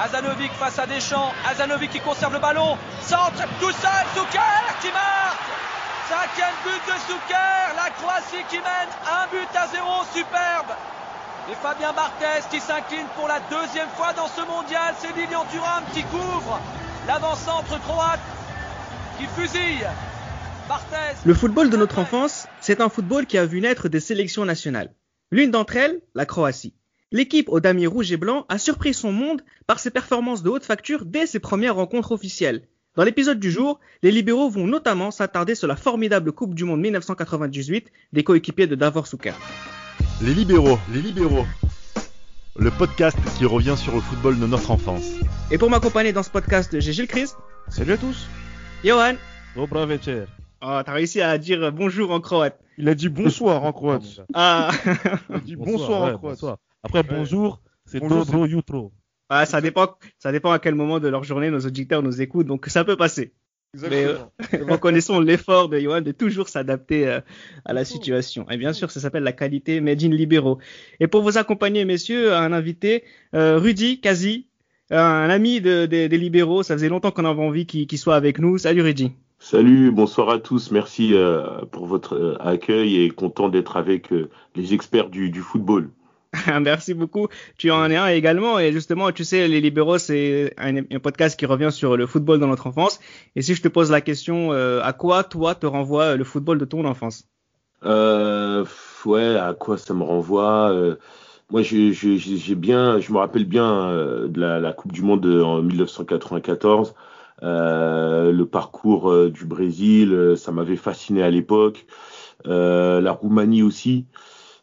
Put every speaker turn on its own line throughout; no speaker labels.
Azanovic face à Deschamps. Azanovic qui conserve le ballon. Centre tout seul. Souker qui marque. Cinquième but de Souker. La Croatie qui mène un but à zéro. Superbe. Et Fabien Barthez qui s'incline pour la deuxième fois dans ce mondial. C'est Lilian Thuram qui couvre l'avant-centre croate qui fusille. Barthez.
Le football de notre enfance, c'est un football qui a vu naître des sélections nationales. L'une d'entre elles, la Croatie. L'équipe aux damiers rouges et blancs a surpris son monde par ses performances de haute facture dès ses premières rencontres officielles. Dans l'épisode du jour, les libéraux vont notamment s'attarder sur la formidable Coupe du Monde 1998 des coéquipiers de Davor Suker.
Les libéraux, les libéraux. Le podcast qui revient sur le football de notre enfance.
Et pour m'accompagner dans ce podcast, j'ai Gilles Christ,
Salut à tous.
Johan.
Dobra večer.
Oh, t'as réussi à dire bonjour en croate.
Il a dit bonsoir en croate.
Ah,
Il a dit bonsoir, en croate.
bonsoir. Après, bonjour, c'est
Bonjour,
dobro jutro.
ah, ça dépend, ça dépend à quel moment de leur journée nos auditeurs nous écoutent, donc ça peut passer.
Exactement.
Reconnaissons l'effort de Johan de toujours s'adapter euh, à la situation. Et bien sûr, ça s'appelle la qualité Made in Libéraux. Et pour vous accompagner, messieurs, un invité, euh, Rudy Kazi, un ami de- de- des libéraux. Ça faisait longtemps qu'on avait envie qu'il soit avec nous. Salut Rudy.
Salut, bonsoir à tous. Merci euh, pour votre euh, accueil et content d'être avec euh, les experts du, du football.
Merci beaucoup. Tu en es un également. Et justement, tu sais, les libéraux, c'est un, podcast qui revient sur le football dans notre enfance. Et si je te pose la question, euh, à quoi toi te renvoie le football de ton enfance?
Euh, ouais, à quoi ça me renvoie euh, Moi, j'ai bien, je me rappelle bien euh, de la, Coupe du Monde euh, en 1994. Euh, le parcours euh, du Brésil, euh, ça m'avait fasciné à l'époque. Euh, la Roumanie aussi.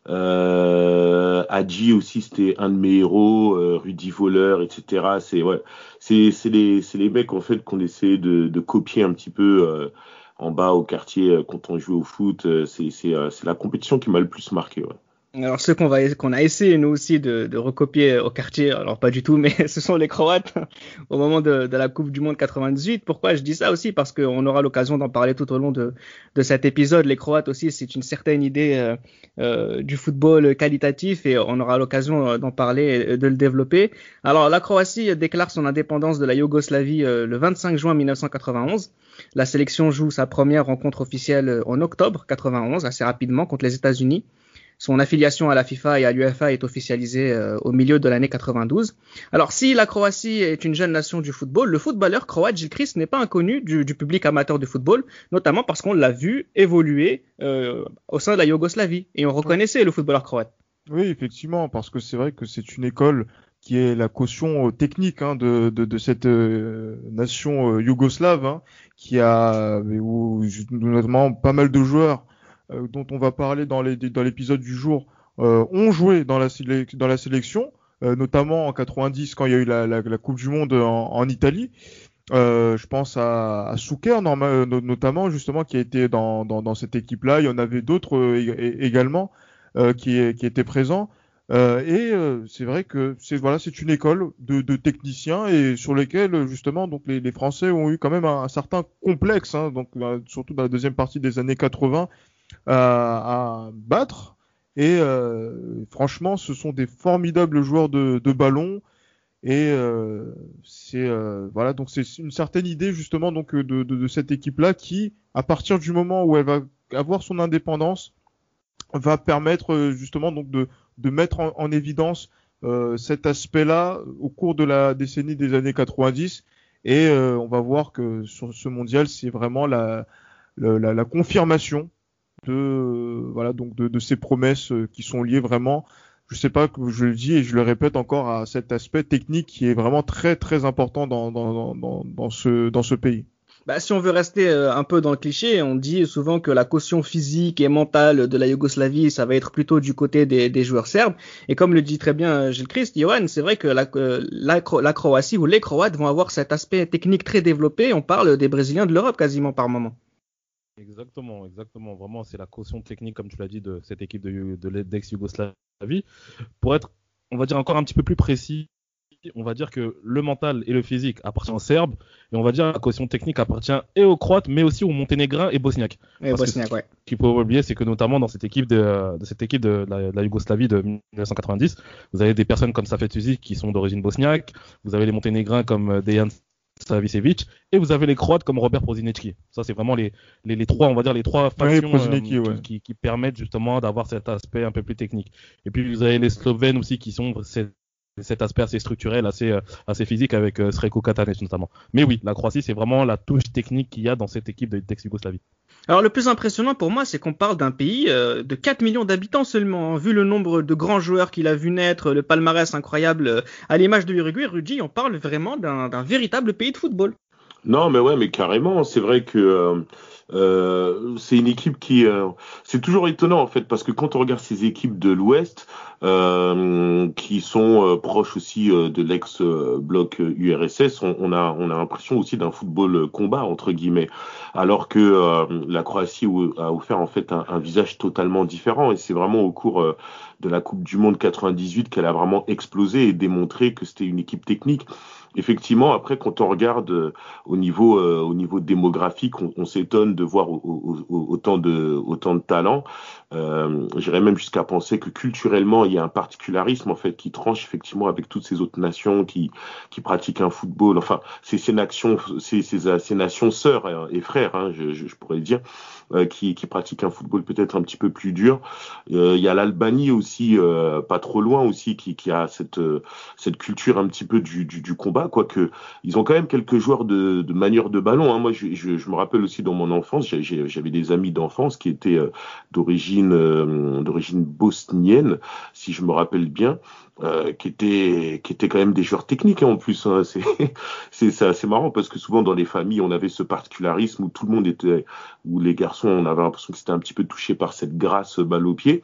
Euh, Hadji aussi, c'était un de mes héros. Euh, Rudy Voleur, etc. C'est ouais, c'est c'est les c'est les mecs en fait qu'on essaie de, de copier un petit peu. euh, en bas au quartier euh, quand on joue au foot. euh, C'est c'est euh, c'est la compétition qui m'a le plus marqué. Ouais.
Alors ceux qu'on va a essayé nous aussi de, recopier au quartier, alors pas du tout, mais ce sont les Croates au moment de, la Coupe du Monde 98. Pourquoi je dis ça aussi? Parce qu'on aura l'occasion d'en parler tout au long de, de cet épisode. Les Croates aussi, c'est une certaine idée euh, euh, du football qualitatif et on aura l'occasion euh, d'en parler et de le développer. Alors la Croatie déclare son indépendance de la Yougoslavie le 25 juin 1991. La sélection joue sa première rencontre officielle en octobre 91, assez rapidement contre les États-Unis. Son affiliation à la FIFA et à l'UEFA est officialisée euh, au milieu de l'année 92. Alors, si la Croatie est une jeune nation du football, le footballeur croate Gilles n'est pas inconnu du, du public amateur de football, notamment parce qu'on l'a vu évoluer euh, au sein de la Yougoslavie et on reconnaissait le footballeur croate.
Oui, effectivement, parce que c'est vrai que c'est une école qui est la caution euh, technique hein, de, cette nation yougoslave, hein, qui a notamment pas mal de joueurs euh, dont on va parler dans l'épisode du jour euh, ont joué dans la sélection, euh, notamment en 90 quand il y a eu la, Coupe du Monde en, Italie. Je pense à, à Souker, notamment justement qui a été dans, cette équipe-là. Il y en avait d'autres ég- également qui, étaient présents. Et c'est vrai que c'est voilà, une école de, techniciens et sur lesquels justement donc les, Français ont eu quand même un, certain complexe, hein, donc surtout dans la deuxième partie des années 80 à, à battre. Et euh, franchement, ce sont des formidables joueurs de, de ballon. Et euh, c'est euh, voilà donc c'est une certaine idée justement donc de, de, de cette équipe là qui à partir du moment où elle va avoir son indépendance va permettre euh, justement donc de de mettre en, en évidence euh, cet aspect-là au cours de la décennie des années 90 et euh, on va voir que sur ce mondial c'est vraiment la, la, la confirmation de voilà donc de, de ces promesses euh, qui sont liées vraiment je sais pas que je le dis et je le répète encore à cet aspect technique qui est vraiment très très important dans dans, dans, ce dans ce pays.
Bah, si on veut rester euh, un peu dans le cliché, on dit souvent que la caution physique et mentale de la Yougoslavie, ça va être plutôt du côté des, des joueurs serbes. Et comme le dit très bien euh, Gilles Christ, Johan, c'est vrai que la, euh, la Croatie ou les Croates vont avoir cet aspect technique très développé. On parle des Brésiliens de l'Europe quasiment par moment.
Exactement, exactement. Vraiment, c'est la caution technique, comme tu l'as dit, de cette équipe de, de l'ex-Yougoslavie. Pour être, on va dire, encore un petit peu plus précis, on va dire que le mental et le physique appartiennent aux Serbes, et on va dire que la caution technique appartient et aux Croates, mais aussi aux Monténégrins et Bosniaques.
Et Bosniaques, ouais.
Ce qu'il faut oublier, c'est que notamment dans cette équipe de, de cette équipe de la, de la, Yougoslavie de 1990, vous avez des personnes comme Safet Uzic qui sont d'origine bosniaque, vous avez les Monténégrins comme Dejan Savicevic et vous avez les Croates comme Robert Prozinecki. Ça c'est vraiment les, les, les, trois on va dire les trois factions
euh,
qui,
ouais.
qui, qui, permettent justement d'avoir cet aspect un peu plus technique. Et puis vous avez les Slovènes aussi qui sont cet, cet aspect assez structurel, assez euh, assez physique avec euh, Sreko Katanec notamment. Mais oui, la Croatie c'est vraiment la touche technique qu'il y a dans cette équipe d'ex-Yougoslavie.
Alors le plus impressionnant pour moi, c'est qu'on parle d'un pays euh, de 4 millions d'habitants seulement. Vu le nombre de grands joueurs qu'il a vu naître, le palmarès incroyable euh, à l'image de l'Uruguay, Rudy, on parle vraiment d'un véritable pays de football.
Non, mais ouais, mais carrément. C'est vrai que euh, euh, c'est une équipe qui, euh, c'est toujours étonnant en fait, parce que quand on regarde ces équipes de l'Ouest, euh, qui sont proches aussi de l'ex-bloc URSS, on, on, a, on a l'impression aussi d'un football combat entre guillemets, alors que la Croatie a offert en fait un, un visage totalement différent, et c'est vraiment au cours de la Coupe du Monde 98 qu'elle a vraiment explosé et démontré que c'était une équipe technique effectivement, après, quand on regarde euh, au niveau euh, au niveau démographique, on, on s'étonne de voir au, au, autant de autant de talent. Euh, J'irais même jusqu'à penser que culturellement, il y a un particularisme en fait qui tranche effectivement avec toutes ces autres nations qui qui pratiquent un football. Enfin, c'est ces nations, c'est ces nations sœurs et frères, hein, je, pourrais dire. Qui, qui pratiquent un football peut-être un petit peu plus dur. Il y a l'Albanie aussi, pas trop loin aussi, qui, qui a cette, cette culture un petit peu du, du combat, quoique ils ont quand même quelques joueurs de, de de ballon. Hein. Moi, je, je, je, me rappelle aussi dans mon enfance, j'avais des amis d'enfance qui étaient d'origine d'origine bosnienne, si je me rappelle bien. Euh, qui étaient qui étaient quand même des joueurs techniques hein, en plus. Hein. C'est c'est assez marrant parce que souvent dans les familles on avait ce particularisme où tout le monde était où les garçons on avait l'impression que c'était un petit peu touché par cette grâce balle au pied.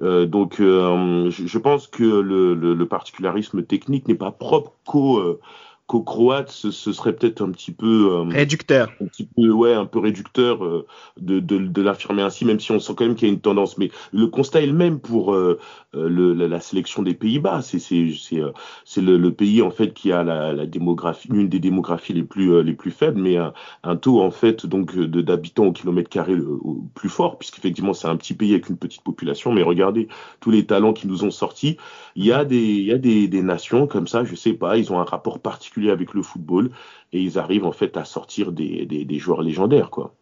Euh, donc euh, je, je, pense que le, le, le particularisme technique n'est pas propre qu'au euh, qu'au croate ce, ce, serait peut-être un petit peu
euh, réducteur.
un petit peu ouais un peu réducteur euh, de, de, de l'affirmer ainsi même si on sent quand même qu'il y a une tendance. Mais le constat est le même pour euh, le, la, la, sélection des Pays-Bas. C'est c'est c'est c'est le, le, pays en fait qui a la, la démographie une des démographies les plus les plus faibles mais un, un taux en fait donc de d'habitants au kilomètre carré le, plus fort puisqu'effectivement c'est un petit pays avec une petite population. Mais regardez tous les talents qui nous ont sortis. Il y a des il y a des, des nations comme ça je sais pas ils ont un rapport particulier avec le football et ils arrivent en fait à sortir des, des, joueurs légendaires quoi.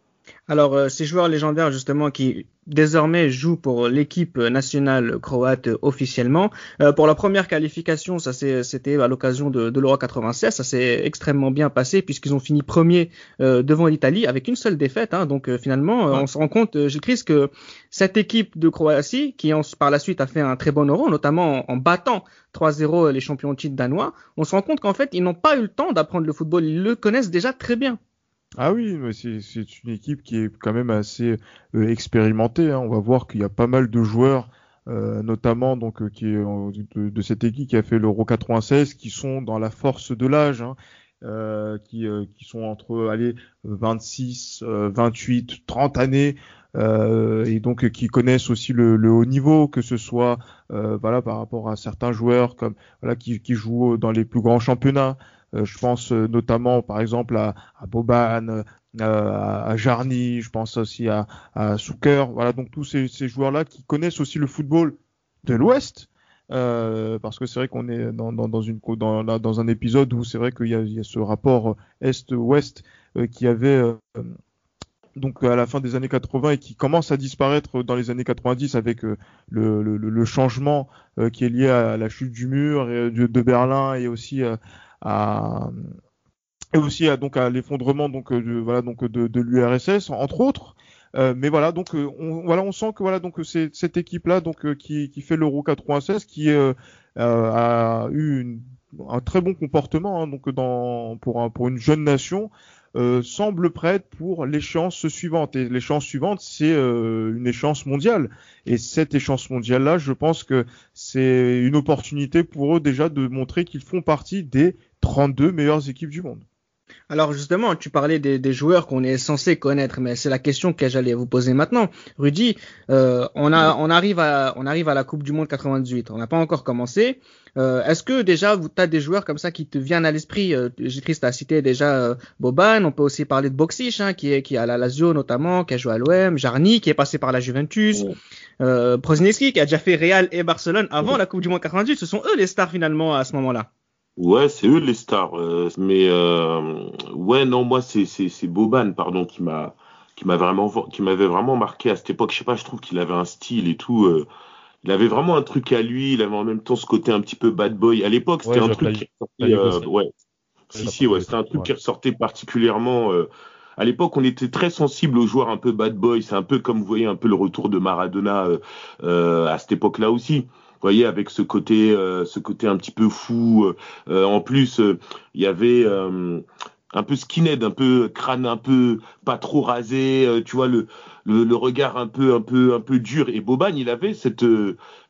Alors, euh, ces joueurs légendaires, justement, qui désormais jouent pour l'équipe nationale croate officiellement. Euh, pour la première qualification, ça c'était à l'occasion de, de l'Euro 96, ça s'est extrêmement bien passé puisqu'ils ont fini premier euh, devant l'Italie avec une seule défaite. Hein. donc finalement, ouais. on se rend compte, Gilles que cette équipe de Croatie, qui en, par la suite a fait un très bon Euro, notamment en, en battant 3-0 les champions de titre danois, on se rend compte qu'en fait, ils n'ont pas eu le temps d'apprendre le football, ils le connaissent déjà très bien.
Ah oui, c'est une équipe qui est quand même assez euh, expérimentée. Hein. On va voir qu'il y a pas mal de joueurs, euh, notamment donc euh, qui de, de, cette équipe qui a fait l'Euro 96, qui sont dans la force de l'âge, hein, euh, qui, euh, qui sont entre allez 26, 28, 30 années. et donc qui connaissent aussi le, le, haut niveau, que ce soit voilà par rapport à certains joueurs comme voilà qui, qui jouent dans les plus grands championnats. Euh, je pense euh, notamment, par exemple, à, à Boban, euh, à Jarny, je pense aussi à, à Souker. Voilà, donc tous ces, joueurs-là qui connaissent aussi le football de l'Ouest. Parce que c'est vrai qu'on est dans, un épisode où c'est vrai qu'il y, a ce rapport Est-Ouest qui avait donc à la fin des années 80 et qui commence à disparaître dans les années 90 avec le, changement qui est lié à la chute du mur de, de, Berlin et aussi à et aussi à, donc à l'effondrement donc de voilà donc de, de l'URSS entre autres. Euh, mais voilà donc on, voilà on sent que voilà donc c'est cette équipe là donc qui, qui fait l'Euro 96 qui euh, a eu une, un très bon comportement hein, donc dans pour un, pour une jeune nation euh, semble prête pour l'échéance suivante. Et l'échéance suivante, c'est euh, une échéance mondiale. Et cette échéance mondiale-là, je pense que c'est une opportunité pour eux déjà de montrer qu'ils font partie des 32 meilleures équipes du monde.
Alors justement, tu parlais des, des joueurs qu'on est censé connaître, mais c'est la question que j'allais vous poser maintenant. Rudy, euh, on, a, on, arrive à, on arrive à la Coupe du Monde 98, on n'a pas encore commencé. Euh, Est-ce que déjà, tu as des joueurs comme ça qui te viennent à l'esprit? Euh, Christ a cité déjà euh, Boban, on peut aussi parler de Boxish, hein, qui est qui est à la Lazio notamment, qui a joué à l'OM, Jarny, qui est passé par la Juventus, euh, qui a déjà fait Real et Barcelone avant la Coupe du Monde 98. Ce sont eux les stars finalement à ce moment-là.
Ouais, c'est eux les stars. Euh, mais euh, ouais, non, moi c'est c'est c'est Boban, pardon, qui m'a qui m'a vraiment qui m'avait vraiment marqué à cette époque. Je sais pas, je trouve qu'il avait un style et tout. Euh, il avait vraiment un truc à lui. Il avait en même temps ce côté un petit peu bad boy. À l'époque, c'était un truc qui ressortait. ouais. Si si, ouais, c'était un truc qui ressortait particulièrement. à l'époque, on était très sensible aux joueurs un peu bad boy. C'est un peu comme vous voyez un peu le retour de Maradona à cette époque-là aussi voyez, avec ce côté, euh, ce côté un petit peu fou. Euh, en plus, euh, il y avait un peu skinhead, un peu crâne un peu pas trop rasé, tu vois le, regard un peu un peu un peu dur. Et Boban, il avait cette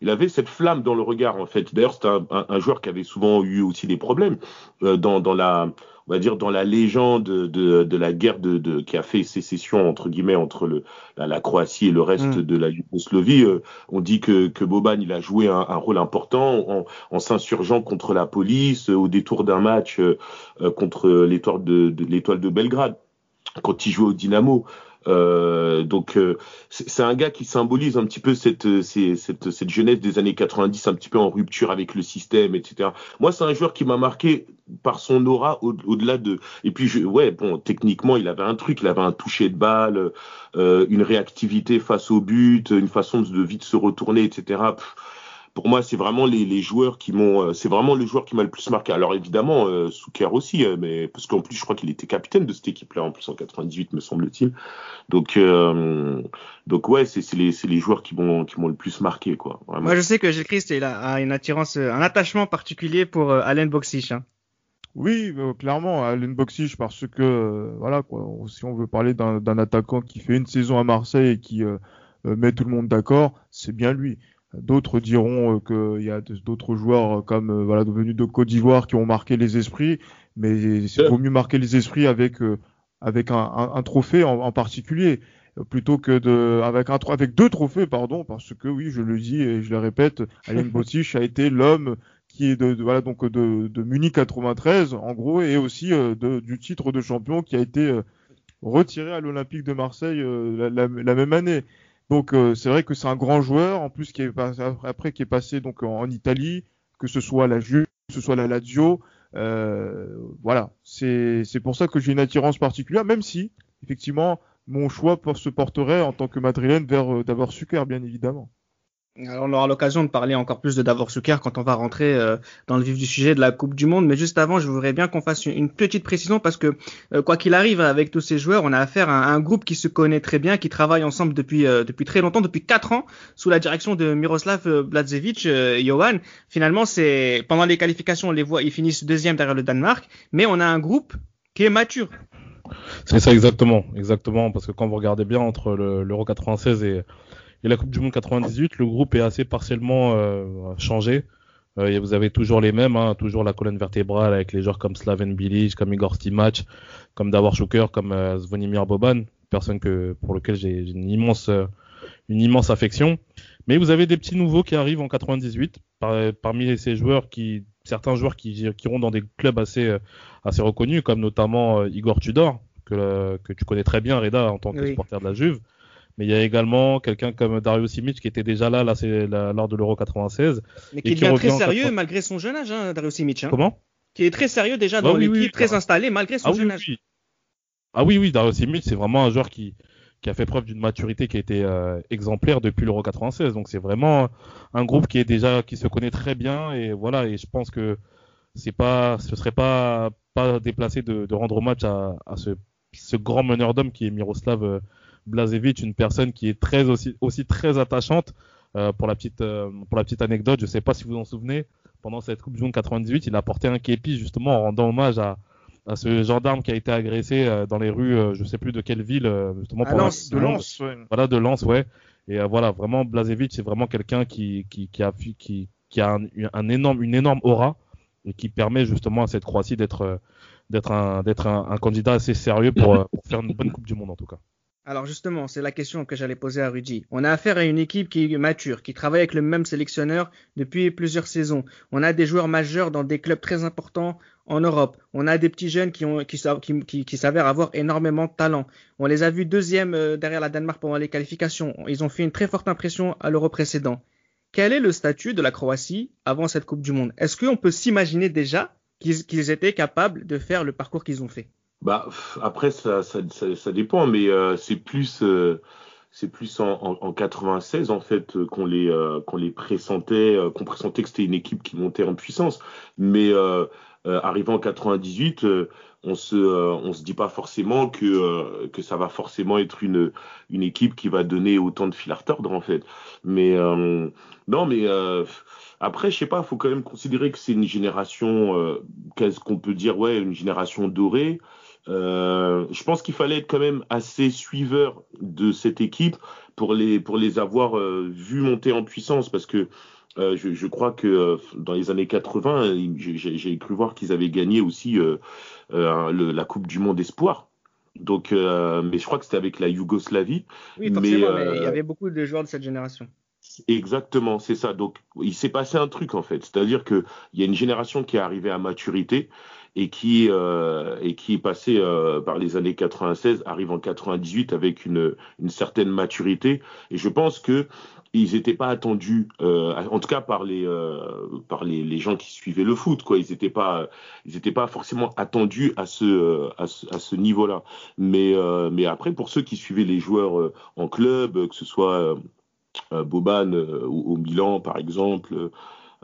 il avait cette flamme dans le regard en fait. D'ailleurs, c'est un, joueur qui avait souvent eu aussi des problèmes dans dans la on va dire dans la légende de, de la guerre de, de, qui a fait sécession entre guillemets entre le, la, la Croatie et le reste mm. de la Yougoslavie, euh, on dit que, que Boban il a joué un, un rôle important en, en s'insurgeant contre la police au détour d'un match euh, contre l'étoile de, de l'étoile de Belgrade quand il jouait au Dynamo. Euh, donc euh, c'est un gars qui symbolise un petit peu cette, cette, cette jeunesse des années 90, un petit peu en rupture avec le système, etc. Moi, c'est un joueur qui m'a marqué par son aura au-delà de. Et puis, je, ouais, bon, techniquement, il avait un truc, il avait un toucher de balle, euh, une réactivité face au but, une façon de, vite se retourner, etc pour moi, c'est vraiment les, les, joueurs qui m'ont, euh, c'est vraiment le joueur qui m'a le plus marqué. Alors évidemment, euh, Souker aussi, euh, mais parce qu'en plus, je crois qu'il était capitaine de cette équipe-là en plus en 98, me semble-t-il. Donc, euh, donc ouais, c'est les, les joueurs qui m'ont, qui m'ont le plus marqué, quoi.
Vraiment. Moi, je sais que Gilles Christ, il a, une attirance, un attachement particulier pour Alain Boxich. Hein.
Oui, clairement, Alain Boxich, parce que voilà, quoi, si on veut parler d'un attaquant qui fait une saison à Marseille et qui met tout le monde d'accord, c'est bien lui. D'autres diront euh, qu'il y a d'autres joueurs euh, comme euh, voilà devenus de Côte d'Ivoire qui ont marqué les esprits, mais il vaut mieux marquer les esprits avec avec un, un, trophée en, particulier plutôt que de avec un avec deux trophées pardon parce que oui je le dis et je le répète Alain Bossich a été l'homme qui est de, voilà donc de, de, Munich 93 en gros et aussi de, du titre de champion qui a été retiré à l'Olympique de Marseille la, la, même année donc euh, c'est vrai que c'est un grand joueur, en plus qui est après qui est passé donc en, Italie, que ce soit la Juve, que ce soit la Lazio. Euh, voilà, c'est c'est pour ça que j'ai une attirance particulière, même si effectivement mon choix se porterait en tant que madrilène vers euh, d'abord Sucre, bien évidemment.
Alors on aura l'occasion de parler encore plus de Davor Suker quand on va rentrer euh, dans le vif du sujet de la Coupe du Monde. Mais juste avant, je voudrais bien qu'on fasse une, petite précision parce que euh, quoi qu'il arrive avec tous ces joueurs, on a affaire à un, groupe qui se connaît très bien, qui travaille ensemble depuis euh, depuis très longtemps, depuis quatre ans, sous la direction de Miroslav Blazevic, Johan. Finalement, c'est pendant les qualifications, on les voit, ils finissent deuxième derrière le Danemark, mais on a un groupe qui est mature.
C'est ça exactement, exactement, parce que quand vous regardez bien entre l'Euro 96 et et la Coupe du Monde 98, le groupe est assez partiellement euh, changé. Euh, vous avez toujours les mêmes, hein, toujours la colonne vertébrale avec les joueurs comme Slaven Bilic, comme Igor Stimac, comme Davor Shuker, comme euh, Zvonimir Boban, personne que pour lequel j'ai une immense euh, une immense affection. Mais vous avez des petits nouveaux qui arrivent en 98 parmi ces joueurs qui certains joueurs qui, qui iront dans des clubs assez euh, assez reconnus comme notamment Igor Tudor que que tu connais très bien Reda en tant que supporter de la Juve mais il y a également quelqu'un comme Dario Simic qui était déjà là, là c'est lors de l'Euro 96.
Mais qui devient très sérieux malgré son jeune âge, hein, Dario Simic. Hein.
Comment?
Qui est très sérieux déjà dans l'équipe, très installé malgré son
ah,
jeune âge.
Ah oui, oui, Dario Simic, c'est vraiment un joueur qui, qui a fait preuve d'une maturité qui a été euh, exemplaire depuis l'Euro 96. Donc c'est vraiment un groupe qui est déjà qui se connaît très bien et voilà. Et je pense que c'est pas, ce serait pas pas déplacé de, de rendre hommage à, à ce, ce grand meneur d'hommes qui est Miroslav. Blazevic, une personne qui est très aussi, aussi très attachante. Euh, pour la petite euh, pour la petite anecdote, je sais pas si vous vous en souvenez, pendant cette Coupe du Monde 98, il a porté un képi justement en rendant hommage à, à ce gendarme qui a été agressé euh, dans les rues, je sais plus de quelle ville, justement
pour Lens, de Lens,
voilà de Lens, ouais. Et voilà, vraiment Blazevic, c'est vraiment quelqu'un qui, qui qui a qui qui a un, un énorme une énorme aura et qui permet justement à cette Croatie d'être d'être un, d'être un, un, candidat assez sérieux pour, pour faire une bonne Coupe du Monde en tout cas.
Alors justement, c'est la question que j'allais poser à Rudy. On a affaire à une équipe qui est mature, qui travaille avec le même sélectionneur depuis plusieurs saisons. On a des joueurs majeurs dans des clubs très importants en Europe. On a des petits jeunes qui, ont, qui, s'avèrent avoir énormément de talent. On les a vus deuxième euh, derrière la Danemark pendant les qualifications. Ils ont fait une très forte impression à l'Euro précédent. Quel est le statut de la Croatie avant cette Coupe du Monde? Est-ce qu'on peut s'imaginer déjà qu'ils étaient capables de faire le parcours qu'ils ont fait?
Bah, après, ça, ça, ça, dépend, mais euh, c'est plus, euh, c'est plus en, en, en, 96 en fait euh, qu'on les, euh, qu'on les pressentait, euh, qu'on pressentait que c'était une équipe qui montait en puissance. Mais arrivant en 98, on se, on se dit pas forcément que que ça va forcément être une une équipe qui va donner autant de fil à retordre en fait. Mais non, mais après, je sais pas, faut quand même considérer que c'est une génération, qu'est-ce qu'on peut dire, ouais, une génération dorée. Euh, je pense qu'il fallait être quand même assez suiveur de cette équipe pour les pour les avoir euh, vus monter en puissance parce que euh, je, je, crois que dans les années 80, j'ai cru voir qu'ils avaient gagné aussi le, la Coupe du Monde Espoir. Donc, mais je crois que c'était avec la Yougoslavie.
Oui, forcément, mais, mais il y avait beaucoup de joueurs de cette génération.
Exactement, c'est ça. Donc, il s'est passé un truc en fait, c'est-à-dire que il y a une génération qui est arrivée à maturité et qui euh, et qui est passé euh, par les années 96, arrive en 98 avec une certaine maturité. Et je pense que ils n'étaient pas attendus, euh, en tout cas par les par les, gens qui suivaient le foot, quoi. Ils n'étaient pas pas forcément attendus à ce à ce, niveau-là. Mais mais après pour ceux qui suivaient les joueurs en club, que ce soit Boban au, au, Milan par exemple,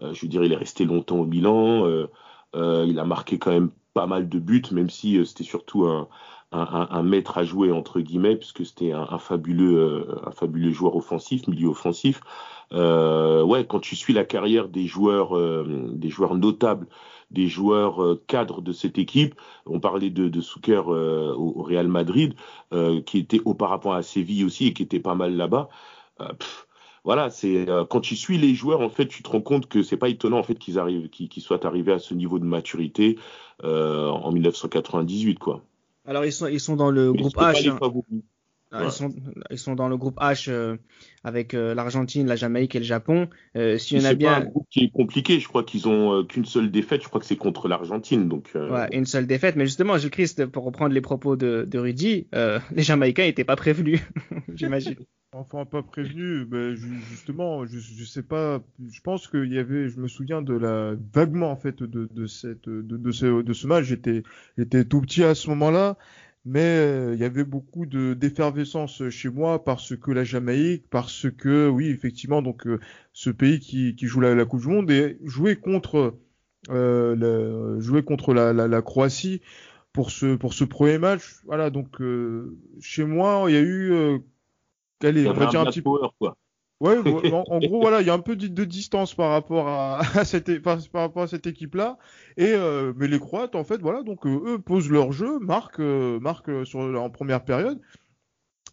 je veux dire il est resté longtemps au Milan. Euh, il a marqué quand même pas mal de buts, même si euh, c'était surtout un, un, maître à jouer entre guillemets, puisque c'était un, fabuleux, euh, un fabuleux joueur offensif, milieu offensif. Ouais, quand tu suis la carrière des joueurs, des joueurs notables, des joueurs cadres de cette équipe, on parlait de, de Souker au, au, Real Madrid, qui était auparavant à Séville aussi et qui était pas mal là-bas. Voilà, c'est euh, quand tu suis les joueurs, en fait, tu te rends compte que c'est pas étonnant en fait qu'ils arrivent, qu'ils soient arrivés à ce niveau de maturité euh, en 1998, quoi.
Alors ils sont ils sont dans le groupe H. Hein. Ah, ils, sont, ils sont dans le groupe H euh, avec l'Argentine, la Jamaïque et le Japon. Si
on a bien, pas un groupe qui est compliqué. Je crois qu'ils ont qu'une seule défaite. Je crois que c'est contre l'Argentine. Donc
ouais, une seule défaite. Mais justement, Gilles Christ, pour reprendre les propos de, de Rudy, les Jamaïcains n'étaient pas prévenus, j'imagine.
Enfin, pas prévenus. Ben, justement, je, je sais pas. Je pense qu'il y avait. Je me souviens de la vaguement en fait de, de cette de, de ce de ce match. J'étais j'étais tout petit à ce moment-là mais euh, il y avait beaucoup de d'effervescence chez moi parce que la Jamaïque, parce que oui effectivement donc euh, ce pays qui, qui joue la, la, Coupe du Monde et jouer contre euh, jouer contre la, la, la, Croatie pour ce pour ce premier match voilà donc euh, chez moi il y a eu euh, allez on va dire un petit peu quoi. Ouais, en, en, gros, voilà, il y a un peu de, distance par rapport à, à cette, par, par, rapport à cette équipe-là. Et euh, mais les Croates, en fait, voilà, donc euh, eux posent leur jeu, marquent, euh, marquent sur en première période.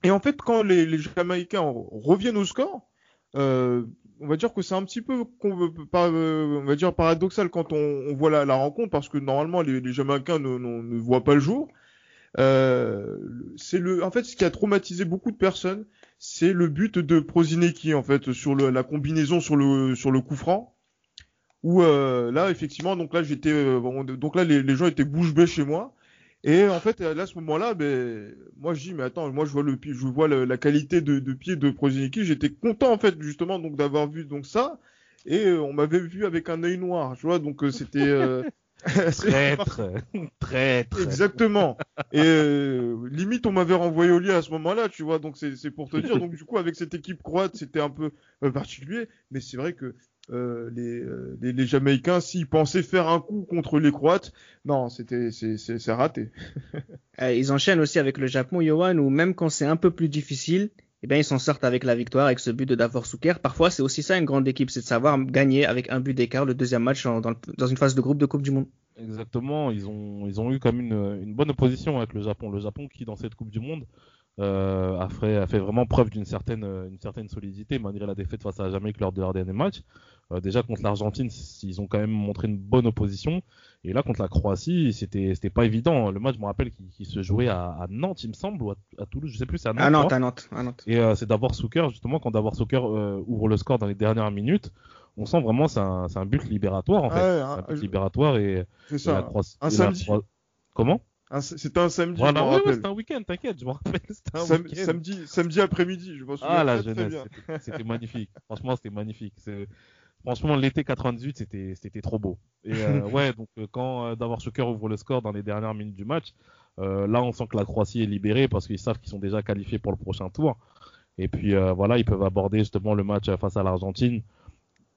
Et en fait, quand les, les Jamaïcains reviennent au score, on va dire que c'est un petit peu, on va dire paradoxal quand on, on voit la, la, rencontre, parce que normalement les, les Jamaïcains ne, ne, ne, voient pas le jour. c'est le, en fait, ce qui a traumatisé beaucoup de personnes c'est le but de Prozineki en fait sur le, la combinaison sur le sur le coup franc. Où euh, là effectivement donc là j'étais euh, donc là les, gens étaient bouche bée chez moi. Et en fait là à ce moment-là ben moi je dis mais attends moi je vois le je vois la qualité de, pied de Prozineki j'étais content en fait justement donc d'avoir vu donc ça. Et euh, on m'avait vu avec un œil noir tu vois. Donc euh, c'était
traître, traître.
Exactement. Et euh, limite, on m'avait renvoyé au lit à ce moment-là, tu vois. Donc c'est pour te dire. Donc du coup, avec cette équipe croate, c'était un peu euh, particulier. Mais c'est vrai que euh, les, les, les, Jamaïcains, s'ils pensaient faire un coup contre les Croates, non, c'était c'est raté.
ils enchaînent aussi avec le Japon, Johan, où même quand c'est un peu plus difficile, eh bien, ils s'en sortent avec la victoire, avec ce but de Davor Souker. Parfois, c'est aussi ça une grande équipe, c'est de savoir gagner avec un but d'écart le deuxième match dans, une phase de groupe de Coupe du Monde.
Exactement, ils ont, eu comme une, bonne opposition avec le Japon. Le Japon qui, dans cette Coupe du Monde, euh, a, fait, vraiment preuve d'une certaine, une certaine solidité malgré la défaite face à la Jamaïque lors de leur dernier match. Euh, déjà contre l'Argentine, ils ont quand même montré une bonne opposition. Et là contre la Croatie, c'était c'était pas évident. Le match, je me rappelle, qui, se jouait à, Nantes, il me semble, ou à, Toulouse, je sais plus, c'est à Nantes.
À Nantes, à Nantes, à Nantes.
Et euh, c'est d'abord Souker, justement, quand d'abord Souker euh, ouvre le score dans les dernières minutes, on sent vraiment c'est un, un but libératoire en fait. un but libératoire et,
c'est ça. un samedi.
Comment
c'était un samedi.
Voilà, ouais, ouais, c'était un week-end, t'inquiète, je me rappelle. Un
samedi, samedi après-midi, je pense.
Ah la jeunesse, c'était magnifique. Franchement, c'était magnifique. Franchement, l'été 98, c'était c'était trop beau. Et euh, ouais, donc euh, quand euh, d'avoir cœur ouvre le score dans les dernières minutes du match, là on sent que la Croatie est libérée parce qu'ils savent qu'ils sont déjà qualifiés pour le prochain tour. Et puis voilà, ils peuvent aborder justement le match face à l'Argentine,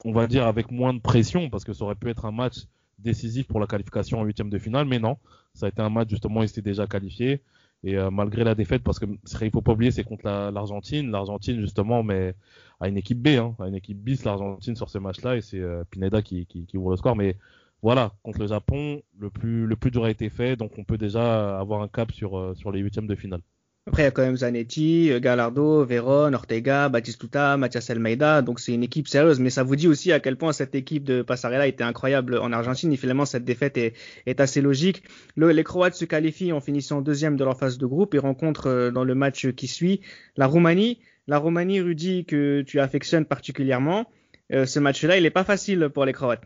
on va dire avec moins de pression parce que ça aurait pu être un match décisif pour la qualification en huitième de finale, mais non, ça a été un match justement, ils étaient déjà qualifiés. Et euh, malgré la défaite, parce que il faut pas oublier, c'est contre l'Argentine. L'Argentine justement, mais à une équipe B, hein, à une équipe bis, l'Argentine sur ce match-là, et c'est euh, Pineda qui, qui, qui, ouvre le score. Mais voilà, contre le Japon, le plus le plus dur a été fait, donc on peut déjà avoir un cap sur euh, sur les huitièmes de finale.
Après, il y a quand même Zanetti, Gallardo, Veron, Ortega, Batistuta, Matias Almeida. Donc, c'est une équipe sérieuse. Mais ça vous dit aussi à quel point cette équipe de Passarella était incroyable en Argentine. Et finalement, cette défaite est, est assez logique. les Croates se qualifient en finissant deuxième de leur phase de groupe et rencontrent euh, dans le match qui suit la Roumanie. La Roumanie, Rudy, que tu affectionnes particulièrement. Euh, ce match-là, il n'est pas facile pour les Croates.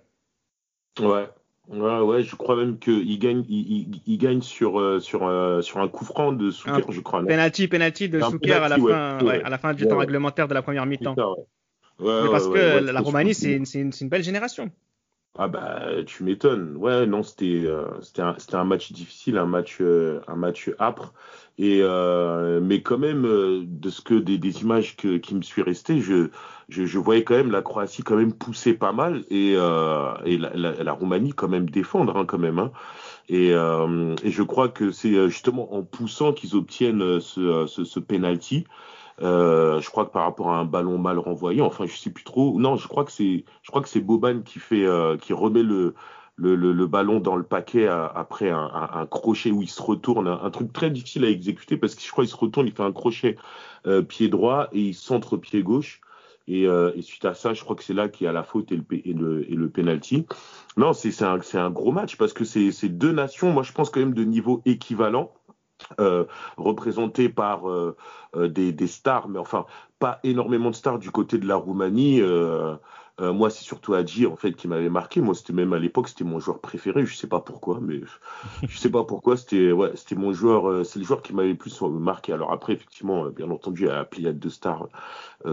Ouais, Ouais, ouais, je crois même qu'il gagne, il, il, gagne sur, euh, sur, euh, sur un coup franc de Souker, je crois.
Penalty, penalty de Souker à la fin, ouais, à la fin du temps réglementaire de la première mi-temps. Mais parce que la Roumanie, c'est une, une, une, belle génération.
Ah bah tu m'étonnes. Ouais, non, c'était euh, un, un, match difficile, un match euh, un match âpre. Et euh, mais quand même euh, de ce que des, des images que, qui me suis resté, je, je, je voyais quand même la Croatie quand même pousser pas mal et et la, la, la, Roumanie quand même défendre hein, quand même. Hein. Et, et je crois que c'est justement en poussant qu'ils obtiennent ce, ce, ce penalty. Euh, je crois que par rapport à un ballon mal renvoyé, enfin je sais plus trop. Non, je crois que c'est, je crois que c'est Boban qui fait, euh, qui remet le, le, le, ballon dans le paquet après un, crochet où il se retourne, un, truc très difficile à exécuter parce que je crois qu'il se retourne, il fait un crochet euh, pied droit et il centre pied gauche. Et, et, suite à ça, je crois que c'est là qu'il y a la faute et le, et le, et le penalty. Non, c'est un, un gros match parce que c'est deux nations, moi je pense quand même de niveau équivalent. Euh, par euh, euh, des, des, stars, mais enfin pas énormément de stars du côté de la Roumanie. Euh, euh moi, c'est surtout Adji en fait qui m'avait marqué. Moi, c'était même à l'époque, c'était mon joueur préféré. Je sais pas pourquoi, mais je sais pas pourquoi. C'était ouais, c'était mon joueur. c'est le joueur qui m'avait le plus marqué. Alors après, effectivement, bien entendu, il y a la pliade de stars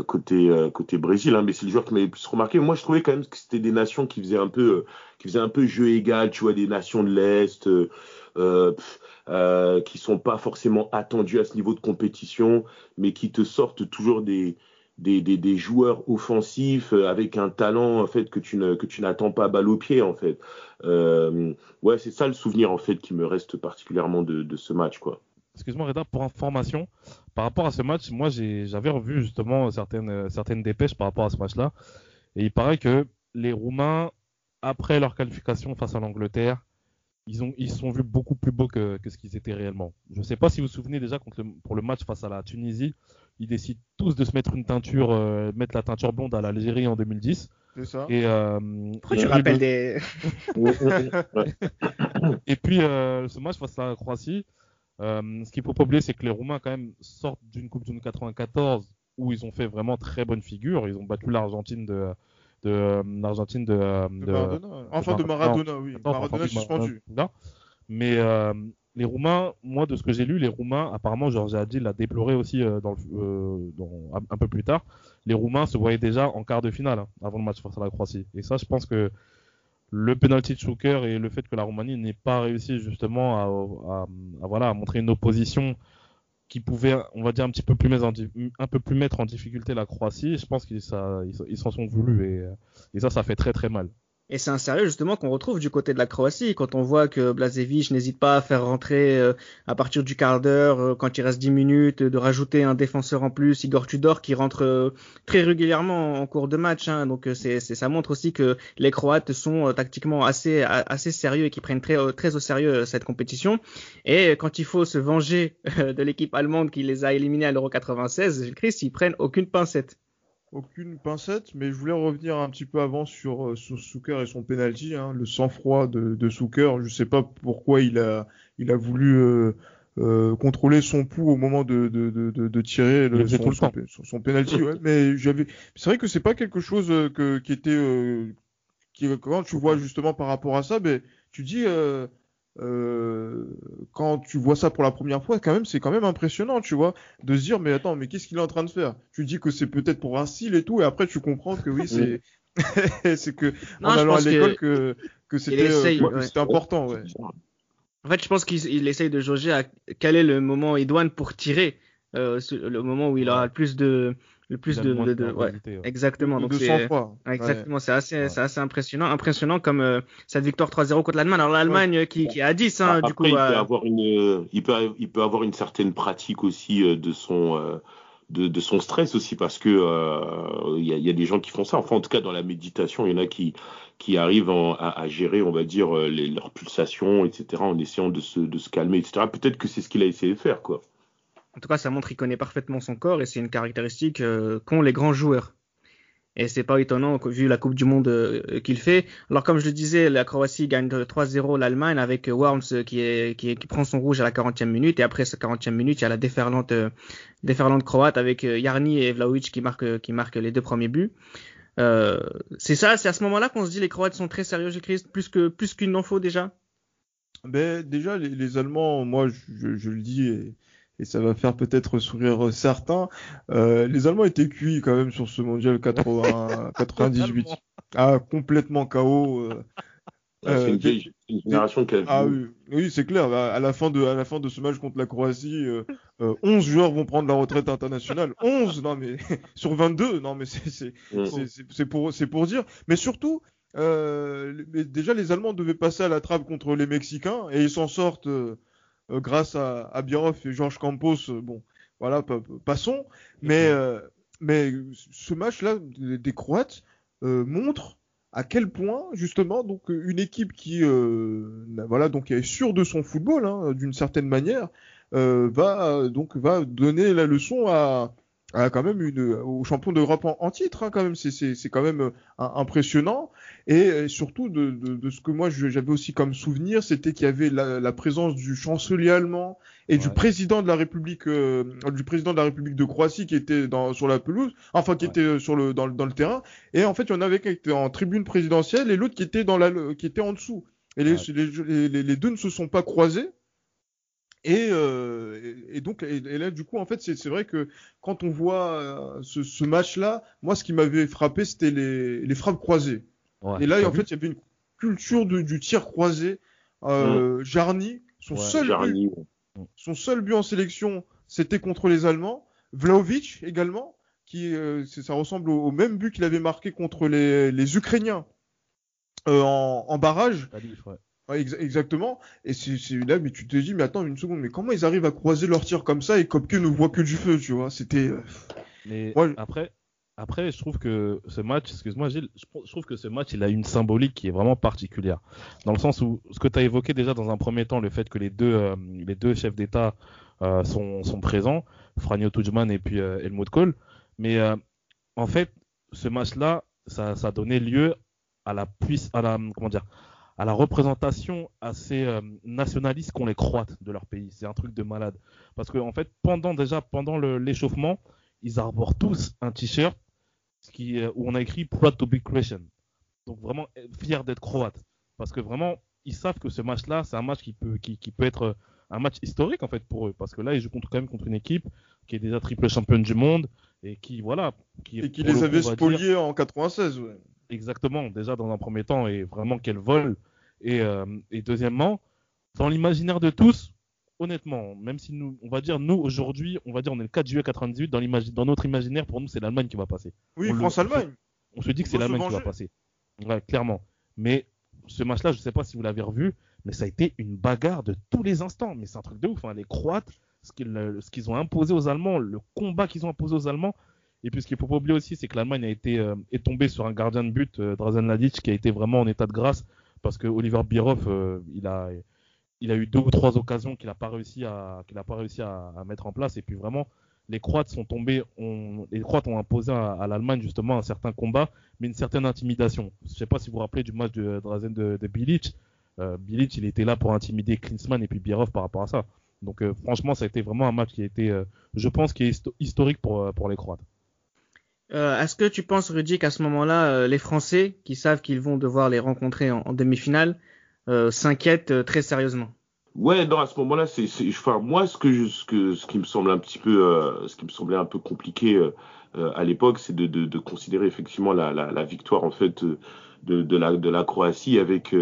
côté côté Brésil, hein, mais c'est le joueur qui m'avait le plus remarqué. Moi, je trouvais quand même que c'était des nations qui faisaient un peu qui faisaient un peu jeu égal. Tu vois, des nations de l'est. Euh, euh, qui sont pas forcément attendus à ce niveau de compétition, mais qui te sortent toujours des, des, des, joueurs offensifs euh, avec un talent en fait que tu ne que tu n'attends pas à balle au pied en fait. Euh, ouais, c'est ça le souvenir en fait qui me reste particulièrement de, de ce match quoi.
Excuse-moi Reda, pour information, par rapport à ce match, moi j'avais revu justement certaines certaines dépêches par rapport à ce match-là, et il paraît que les Roumains après leur qualification face à l'Angleterre, ils ont ils sont vus beaucoup plus beaux que, que ce qu'ils étaient réellement. Je ne sais pas si vous vous souvenez déjà contre pour le match face à la Tunisie, ils décident tous de se mettre une teinture, euh, mettre la teinture blonde à l'Algérie en 2010.
C'est ça.
Et euh, Pourquoi tu rappelles des
Et puis euh, ce match face à la Croatie, euh, ce qu'il faut pas oublier, c'est que les Roumains quand même sortent d'une Coupe du Monde 94 où ils ont fait vraiment très bonne figure. Ils ont battu l'Argentine de de euh, l'Argentine de,
euh, de, Maradona. Enfin de Maradona, oui. Maradona suspendu.
Mais euh, les Roumains, moi de ce que j'ai lu, les Roumains, apparemment Georges Adil l'a déploré aussi dans, dans, un peu plus tard. Les Roumains se voyaient déjà en quart de finale hein, avant le match face à la Croatie. Et ça, je pense que le penalty de Schuker et le fait que la Roumanie n'ait pas réussi justement à, à, à, voilà à montrer une opposition qui pouvait, on va dire, un petit peu plus mettre en, un peu plus mettre en difficulté la Croatie. Je pense qu'ils s'en sont voulus et, et, ça, ça fait très très mal.
Et c'est un sérieux justement qu'on retrouve du côté de la Croatie quand on voit que Blazevic n'hésite pas à faire rentrer euh, à partir du quart d'heure, euh, quand il reste 10 minutes, de rajouter un défenseur en plus, Igor Tudor qui rentre euh, très régulièrement en cours de match. Hein. donc c'est, ça montre aussi que les Croates sont tactiquement assez assez sérieux et qui prennent très très au sérieux cette compétition. Et quand il faut se venger de l'équipe allemande qui les a éliminés à l'Euro 96, Chris, ils prennent aucune pincette
aucune pincette, mais je voulais revenir un petit peu avant sur, euh, sur Souker et son penalty, hein, le sang-froid de, de Souker. Je sais pas pourquoi il a, il a voulu euh, euh, contrôler son pouls au moment de, de, de, de tirer le, son, son, son, penalty. Ouais. mais j'avais, c'est vrai que c'est pas quelque chose que, qui était, euh, qui, quand tu vois justement par rapport à ça, ben tu dis. Euh, quand tu vois ça pour la première fois, quand même, c'est quand même impressionnant, tu vois, de se dire, mais attends, mais qu'est-ce qu'il est en train de faire? Tu dis que c'est peut-être pour un style et tout, et après tu comprends que oui, c'est, c'est que en allant à l'école que, que c'était, euh, important, ouais.
En fait, je pense qu'il essaye de jauger à quel est le moment idoine pour tirer, euh, le moment où il aura le plus de, le plus de, de, de ouais, exactement donc c'est exactement c'est assez c'est assez impressionnant impressionnant comme euh, cette victoire 3-0 contre l'Allemagne. Alors l'Allemagne euh, qui, qui est à 10 hein,
du coup il peut avoir une il peut il peut avoir une certaine pratique aussi euh, de son de, de, son stress aussi parce que il y, a, y, a, des gens qui font ça. Enfin en tout cas dans la méditation il y en a qui qui arrivent en, à, à, gérer on va dire les, leurs pulsations etc en essayant de se de se calmer etc peut-être que c'est ce qu'il a essayé de faire quoi
en tout cas, ça montre qu'il connaît parfaitement son corps et c'est une caractéristique euh, qu'ont les grands joueurs. Et c'est pas étonnant vu la Coupe du Monde euh, qu'il fait. Alors comme je le disais, la Croatie gagne 3-0 l'Allemagne avec Worms qui, prend son rouge à la 40e minute et après cette 40e minute, il y a la déferlante, euh, croate avec Jarni et Vlaovic qui marquent, les deux premiers buts. Euh, c'est ça, c'est à ce moment-là qu'on se dit les Croates sont très sérieux, Christ, plus que plus qu'une info déjà?
Ben déjà les, Allemands, moi je, le dis. Et ça va faire peut-être sourire certains. Euh, les Allemands étaient cuits quand même sur ce mondial 80, 98. Ah, complètement KO.
Euh, c'est une, euh, une, génération qui a
Ah oui, oui c'est clair. À la fin de à la fin de ce match contre la Croatie, euh, 11 euh, joueurs vont prendre la retraite internationale. 11 non mais sur 22 non mais c'est c'est mm. c'est pour c'est pour dire. Mais surtout euh, déjà les Allemands devaient passer à la trappe contre les Mexicains et ils s'en sortent euh, grâce à, à et Georges Campos. Euh, bon, voilà, passons. Mais, euh, mais ce match-là des, Croates montre à quel point justement donc une équipe qui voilà donc est sûre de son football hein, d'une certaine manière va donc va donner la leçon à, à quand même une au champion d'Europe en, titre hein, quand même c'est c'est quand même impressionnant et surtout de, de, de, ce que moi j'avais aussi comme souvenir, c'était qu'il y avait la, la, présence du chancelier allemand et du président de la République, euh, du président de la République de Croatie qui était dans, sur la pelouse, enfin qui était sur le dans, dans, le terrain. Et en fait, il y en avait qui était en tribune présidentielle et l'autre qui était dans la qui était en dessous. Et les, les, les, les, deux ne se sont pas croisés. Et, euh, et, donc, et, là, du coup, en fait, c'est vrai que quand on voit euh, ce, ce match-là, moi, ce qui m'avait frappé, c'était les, les frappes croisées et là, en fait, il y avait une culture de, du tir croisé. Euh, mm. Jarny, son seul but, son seul but en sélection, c'était contre les Allemands. Vlaovic également, qui euh, ça ressemble au, même but qu'il avait marqué contre les, les Ukrainiens euh, en, en, barrage. Ouais. Exactement. Et c'est là, mais tu te dis, mais attends une seconde, mais comment ils arrivent à croiser leur tir comme ça et Kopke ne voit que du feu, tu vois? C'était. Euh,
mais après, après, je trouve que ce match, excuse-moi Gilles, je trouve que ce match, il a une symbolique qui est vraiment particulière. Dans le sens où, ce que tu as évoqué déjà dans un premier temps, le fait que les deux, euh, les deux chefs d'État euh, sont, sont, présents, Franjo Tudjman et puis euh, Helmut Kohl. Mais en fait, ce match-là, ça, ça a donné lieu à la à la, comment dire, à la représentation assez euh, nationaliste qu'ont les Croates de leur pays. C'est un truc de malade. Parce que en fait, pendant déjà, pendant l'échauffement, ils arborent tous un t-shirt qui, euh, où on a écrit Proud to be Croatian. Donc vraiment fier d'être croate. Parce que vraiment, ils savent que ce match-là, c'est un match qui peut, qui, qui, peut être euh, un match historique en fait pour eux. Parce que là, ils jouent contre, quand même contre une équipe qui est déjà triple championne du monde et qui, voilà.
Qui, et qui les avait spoliés en 96, ouais.
Exactement, déjà dans un premier temps, et vraiment qu'elle vole. Et, euh, et deuxièmement, dans l'imaginaire de tous, honnêtement, même si nous, on va dire, nous, aujourd'hui, on va dire, on est le 4 juillet 98, dans, dans notre imaginaire, pour nous, c'est l'Allemagne qui va passer.
Oui, France-Allemagne.
On se dit que c'est l'Allemagne qui va passer. Ouais, clairement. Mais ce match-là, je ne sais pas si vous l'avez revu, mais ça a été une bagarre de tous les instants. Mais c'est un truc de ouf. Hein. Les Croates, ce qu'ils ont imposé aux Allemands, le combat qu'ils ont imposé aux Allemands. Et puis ce qu'il faut pas oublier aussi, c'est que l'Allemagne a été euh, est tombée sur un gardien de but, euh, Drazen Ladic, qui a été vraiment en état de grâce parce que Oliver Bierhoff, euh, il a il a eu deux ou trois occasions qu'il n'a pas réussi à qu'il a pas réussi à, mettre en place. Et puis vraiment, les Croates sont tombés, les Croates ont imposé à, l'Allemagne justement un certain combat, mais une certaine intimidation. Je sais pas si vous vous rappelez du match de Drazen de, de Bilic. Bilic, il était là pour intimider Klinsmann et puis Bierhoff par rapport à ça. Donc franchement, ça a été vraiment un match qui a été, je pense, qui est historique pour, pour les Croates.
Euh, est-ce que tu penses, Rudy, qu'à ce moment-là, euh, les Français, qui savent qu'ils vont devoir les rencontrer en, demi-finale, euh, s'inquiètent très sérieusement?
Ouais, non, à ce moment-là, c'est, enfin, moi, ce que, ce qui me semble un petit peu, ce qui me semblait un peu compliqué à l'époque, c'est de, considérer effectivement la, victoire en fait de, la, Croatie avec,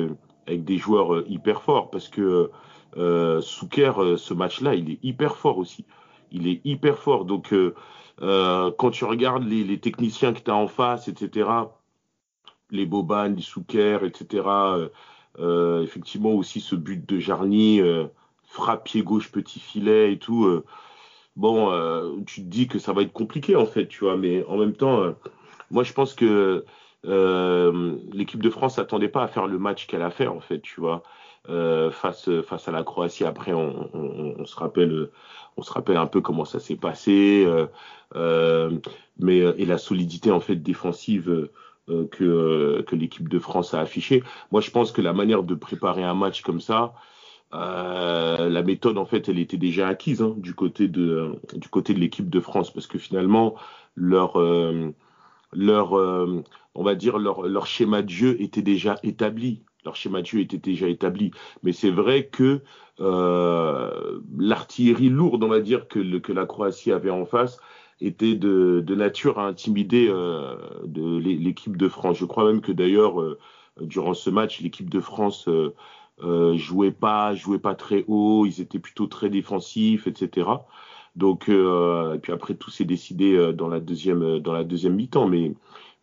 avec des joueurs hyper forts, parce que euh, Souker, ce match-là, il est hyper fort aussi. Il est hyper fort, donc euh, quand tu regardes les, techniciens que tu as en face, etc., les Boban, les Souker, etc., euh, euh, effectivement aussi ce but de Jarny, frappe pied gauche, petit filet et tout. Bon, tu te dis que ça va être compliqué en fait, tu vois, mais en même temps, moi je pense que l'équipe de France s'attendait pas à faire le match qu'elle a fait en fait, tu vois. Face face à la Croatie. Après, on, se rappelle un peu comment ça s'est passé, euh, euh, mais et la solidité en fait défensive euh, que, l'équipe de France a affichée. Moi, je pense que la manière de préparer un match comme ça, la méthode en fait, elle était déjà acquise hein, du côté de côté de l'équipe de France parce que finalement leur leur on va dire leur schéma de jeu était déjà établi leur schéma de jeu était déjà établi. Mais c'est vrai que euh, l'artillerie lourde, on va dire, que, la Croatie avait en face, était de, nature à intimider euh, l'équipe de France. Je crois même que d'ailleurs, euh, durant ce match, l'équipe de France jouait pas, jouait pas très haut, ils étaient plutôt très défensifs, etc. Donc, puis après, tout s'est décidé dans la deuxième, dans la deuxième mi-temps. Mais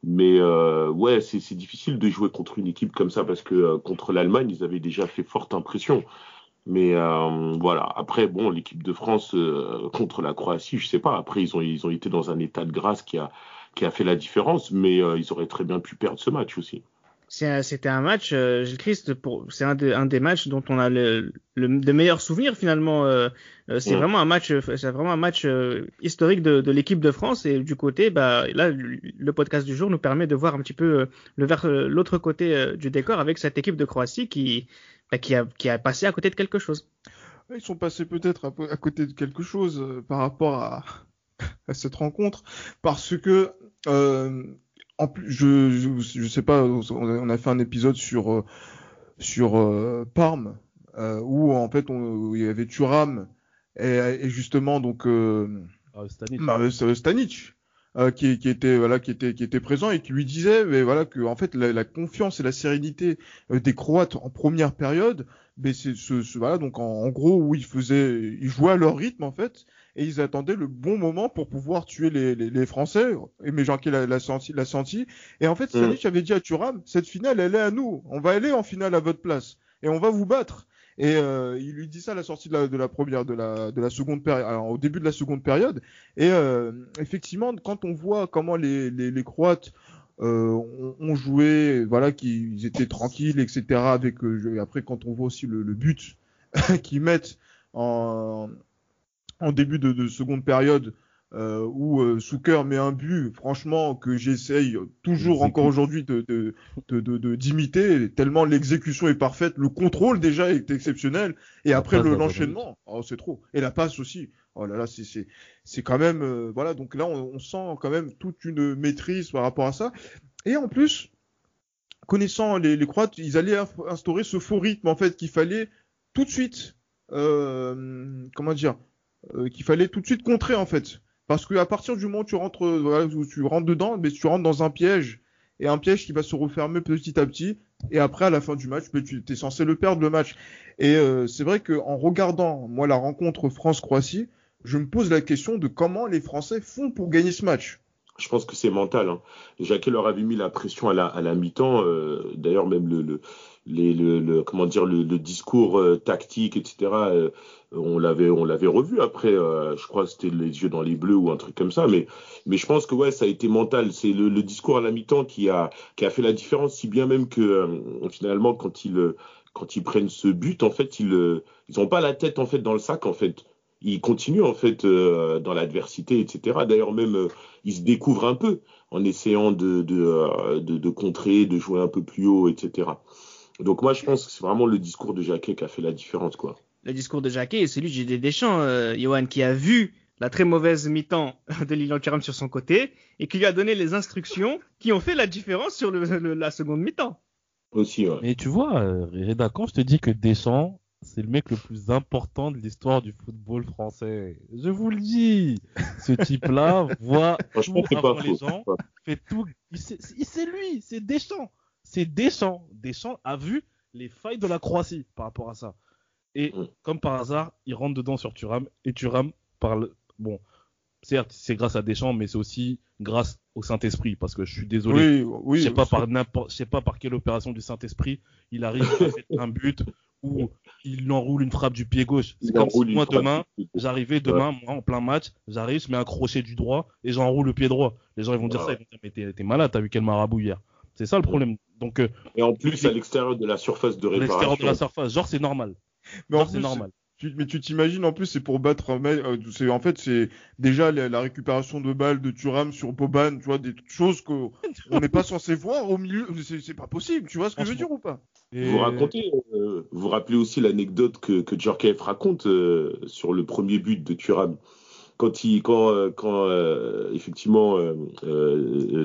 mais euh, ouais, c'est difficile de jouer contre une équipe comme ça parce que euh, contre l'Allemagne, ils avaient déjà fait forte impression. Mais euh, voilà. Après, bon, l'équipe de France contre la Croatie, je sais pas. Après, ils ont ils ont été dans un état de grâce qui a qui a fait la différence, mais ils auraient très bien pu perdre ce match aussi.
C'était un match, euh, Gilles Christ, c'est un, un, des matchs dont on a le, le de meilleurs souvenirs finalement. Euh, euh c'est vraiment un match, euh, c'est vraiment un match euh, historique de, de l'équipe de France et du côté, bah là, le podcast du jour nous permet de voir un petit peu le vers l'autre côté du décor avec cette équipe de Croatie qui, bah, qui a, qui a passé à côté de quelque chose.
Ils sont passés peut-être à, côté de quelque chose par rapport à, à cette rencontre parce que euh, en plus, je, je, je sais pas, on a fait un épisode sur euh, sur euh, Parme euh, où en fait on, il y avait Turam et, et justement donc euh, Stanic, bah, Stanic qui, qui, était voilà qui était qui était présent et qui lui disait mais voilà que en fait la, la confiance et la sérénité des Croates en première période mais c'est ce, ce, voilà donc en, en, gros où ils faisaient ils jouaient à leur rythme en fait et ils attendaient le bon moment pour pouvoir tuer les, les, les Français. Et mais Jean l'a, l'a senti, l'a senti. Et en fait, mm. avait dit à Thuram, cette finale, elle est à nous. On va aller en finale à votre place et on va vous battre. Et euh, il lui dit ça à la sortie de la, de la première, de la, de la seconde période, au début de la seconde période. Et euh, effectivement, quand on voit comment les, les, les Croates euh, ont, joué, voilà, qu'ils étaient tranquilles, etc. Avec euh, après, quand on voit aussi le, le but qu'ils mettent en, en début de, de seconde période euh, où euh, Souker met un but, franchement, que j'essaye toujours encore aujourd'hui de, de, de, d'imiter, tellement l'exécution est parfaite, le contrôle déjà est exceptionnel, et après le, l'enchaînement, oh, c'est trop. Et la passe aussi. Oh là là, c'est, quand même, euh, voilà, donc là, on, on, sent quand même toute une maîtrise par rapport à ça. Et en plus, connaissant les, les Croates, ils allaient instaurer ce faux rythme, en fait, qu'il fallait tout de suite, euh, comment dire, euh, qu'il fallait tout de suite contrer en fait. Parce que à partir du moment où tu rentres, euh, tu rentres dedans, mais tu rentres dans un piège et un piège qui va se refermer petit à petit. Et après, à la fin du match, tu es censé le perdre le match. Et euh, c'est vrai qu'en regardant moi la rencontre France-Croatie, je me pose la question de comment les Français font pour gagner ce match.
Je pense que c'est mental. Hein. Jacquet leur avait mis la pression à la, à la mi-temps. D'ailleurs, même le, le, comment dire, le, discours tactique, etc. on l'avait, on l'avait revu après. je crois que c'était les yeux dans les bleus ou un truc comme ça. Mais, mais je pense que ouais, ça a été mental. C'est le, discours à la mi-temps qui a, qui a fait la différence, si bien même que finalement, quand il quand ils prennent ce but, en fait, ils euh, ils pas la tête en fait dans le sac en fait. Ils continuent en fait euh, dans l'adversité, etc. D'ailleurs même euh, ils se découvrent un peu en essayant de de, de contrer, de jouer un peu plus haut, etc. Donc moi je pense que c'est vraiment le discours de Jacquet qui a fait la différence quoi.
Le discours de Jacquet, c'est lui des Deschamps, Johan, qui a vu la très mauvaise mi-temps de Lilian Thuram sur son côté et qui lui a donné les instructions qui ont fait la différence sur la seconde mi-temps.
Aussi,
Mais tu vois, euh, Reda, quand je te dis que Deschamps, c'est le mec le plus important de l'histoire du football français. Je vous le dis. Ce type-là voit tout avant les gens, fait tout. C'est lui, c'est Deschamps. C'est Deschamps. Deschamps a vu les failles de la Croatie par rapport à ça. Et mm. comme par hasard, il rentre dedans sur Thuram et Thuram parle. Bon, certes, c'est grâce à Deschamps, mais c'est aussi grâce au Saint-Esprit, parce que je suis désolé, oui, oui, je sais pas par n'importe, je sais pas par quelle opération du Saint-Esprit il arrive à faire un but ou il enroule une frappe du pied gauche. C'est comme si moi demain, j'arrivais demain, moi en plein match, j'arrive, je mets un crochet du droit et j'enroule le pied droit. Les gens ils vont dire ça, ils vont dire mais t'es, t'es malade, t'as vu quel marabout hier. C'est ça le problème. Donc euh,
et en plus à l'extérieur de la surface de réparation. À l'extérieur de
la surface, genre c'est normal.
Mais c'est normal mais tu t'imagines en plus c'est pour battre un mec euh, c'est en fait c'est déjà la, récupération de balles de Turam sur Boban tu vois des choses qu'on n'est pas censé voir au milieu c'est pas possible tu vois ce que je veux dire ou pas?
Vous racontez euh, vous rappelez aussi l'anecdote que que Djorkaeff raconte euh, sur le premier but de Turam quand il quand quand effectivement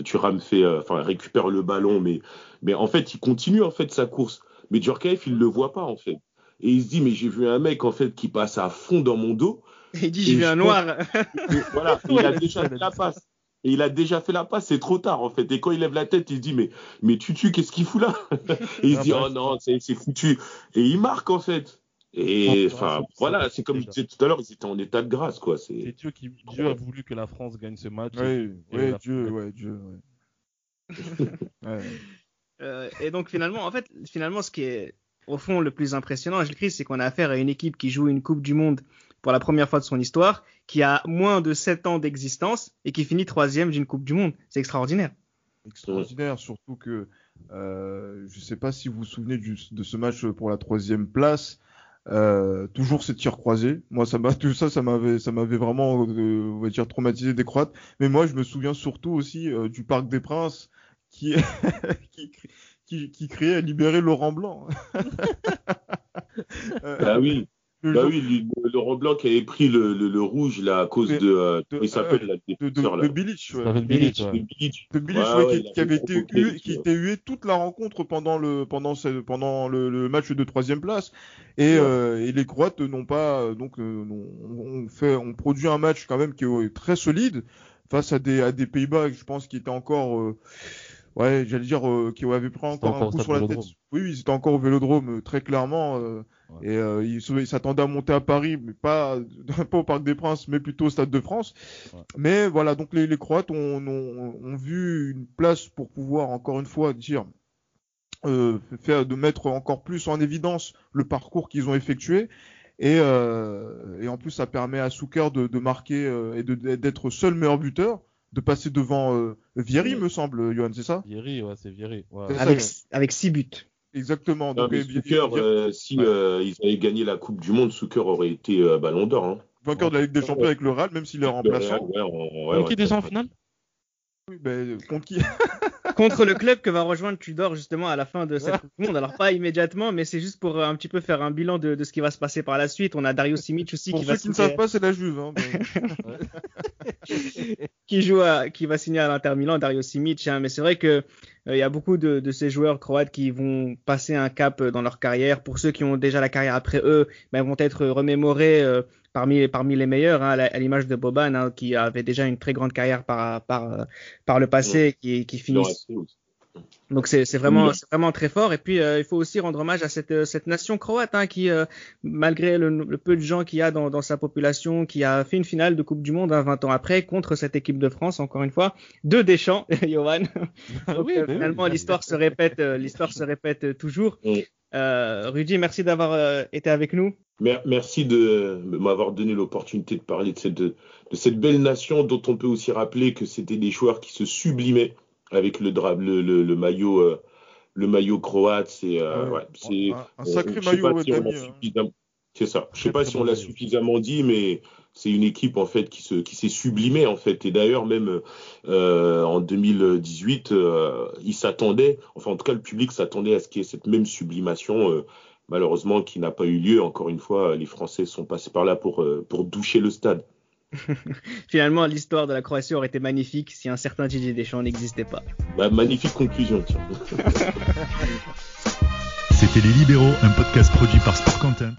Turam fait enfin récupère le ballon mais mais en fait il continue en fait sa course mais Djorkaeff il le voit pas en fait et il se dit mais j'ai vu un mec en fait qui passe à fond dans mon dos.
Et il dit j'ai vu un noir.
voilà, il a déjà fait la passe. Et il a déjà fait la passe, c'est trop tard en fait. Et quand il lève la tête, il se dit mais mais Tutu, qu'est-ce qu'il fout là? Et il se dit oh non, c'est foutu. Et il marque en fait. Et enfin voilà, c'est comme je disais tout à l'heure, ils étaient en état de grâce quoi.
C'est Dieu qui Dieu a voulu que la France gagne ce match.
Oui, oui, Dieu, ouais, Dieu.
Ouais. euh, et donc finalement, en fait, finalement, ce qui est au fond, le plus impressionnant, Gilles Christ, c'est qu'on a affaire à une équipe qui joue une Coupe du Monde pour la première fois de son histoire, qui a moins de 7 ans d'existence et qui finit troisième d'une Coupe du Monde. C'est extraordinaire.
Extraordinaire, surtout que euh, je ne sais pas si vous vous souvenez de ce match pour la troisième place. Euh, toujours ces tirs croisés. Moi, ça m'a tout ça, ça m'avait, ça m'avait vraiment, euh, on va dire, traumatisé des Croates. Mais moi, je me souviens surtout aussi du Parc des Princes qui, qui, qui, criait libérer Laurent Blanc.
ah oui. Le bah oui, Laurent Blanc qui avait pris le, le, le rouge là à cause de, euh, il s'appelle
euh, de, de, de, Bilic, ouais. de Bilic, de Bilic, ouais, qui, qui avait été hué, qui était hué toute la rencontre pendant le pendant ce, pendant le, le, match de troisième place. Et, euh, et les Croates n'ont pas donc euh, on, fait on produit un match quand même qui est très solide face à des à des Pays-Bas je pense qui étaient encore euh, ouais, j'allais dire euh, qui avait pris encore, un coup sur la tête. Oui, oui, c'était encore au Vélodrome euh, très clairement euh, et euh, il, s'attendait à monter à Paris, mais pas pas au Parc des Princes, mais plutôt au Stade de France. Mais voilà, donc les, les Croates ont, ont, ont, vu une place pour pouvoir encore une fois dire euh, faire de mettre encore plus en évidence le parcours qu'ils ont effectué. Et, euh, et en plus, ça permet à Souker de, de marquer et d'être seul meilleur buteur de passer devant euh, Vieri, me semble, Johan, c'est ça?
Vieri, ouais, c'est Vieri. Ouais.
Avec, avec six buts.
Exactement. Donc,
euh, euh, si euh, ils avaient gagné la Coupe du Monde, Souker aurait été Ballon d'Or. Hein.
Vainqueur de la Ligue des Champions avec le Real, même s'il est remplaçant.
Ouais, ouais, ouais, qui déjà en finale?
Oui, ben, contre qui?
Contre le club que va rejoindre Tudor justement à la fin de cette Coupe du Monde. Alors pas immédiatement, mais c'est juste pour euh, un petit peu faire un bilan de, de, ce qui va se passer par la suite. On a Dario Simic aussi
pour
qui
ceux
va
qui ne savent pas, c'est la Juve. Hein,
qui joue à, qui va signer à l'Inter Milan, Dario Simic. Hein. Mais c'est vrai que euh, il y a beaucoup de, de, ces joueurs croates qui vont passer un cap dans leur carrière. Pour ceux qui ont déjà la carrière après eux, ben, vont être remémorés. Euh, parmi, parmi les meilleurs, hein, à l'image de Boban, hein, qui avait déjà une très grande carrière par, par, par le passé, qui, qui finit. Donc c'est vraiment c'est vraiment très fort et puis euh, il faut aussi rendre hommage à cette euh, cette nation croate hein, qui euh, malgré le, peu de gens qu'il y a dans, dans sa population qui a fait une finale de Coupe du Monde hein, 20 ans après contre cette équipe de France encore une fois deux Deschamps Johan. Donc oui, finalement l'histoire se répète l'histoire se répète toujours. Rudy merci d'avoir été avec nous.
Merci de m'avoir donné l'opportunité de parler de cette de cette belle nation dont on peut aussi rappeler que c'était des joueurs qui se sublimaient avec le, le, le, maillot euh, le maillot croate c'est euh, ouais, c'est
un, sacré maillot
hein. c'est ça. Je sais pas si on l'a suffisamment dit mais c'est une équipe en fait qui se qui s'est sublimée en fait. Et d'ailleurs même euh, en 2018 euh, ils s'attendaient enfin en tout cas le public s'attendait à ce qu'il y ait cette même sublimation malheureusement qui n'a pas eu lieu. Encore une fois les Français sont passés par là pour pour doucher le stade
Finalement, l'histoire de la Croatie aurait été magnifique si un certain Didier Deschamps n'existait pas.
Bah, magnifique conclusion, tiens.
C'était Les Libéraux, un podcast produit par Sport Content.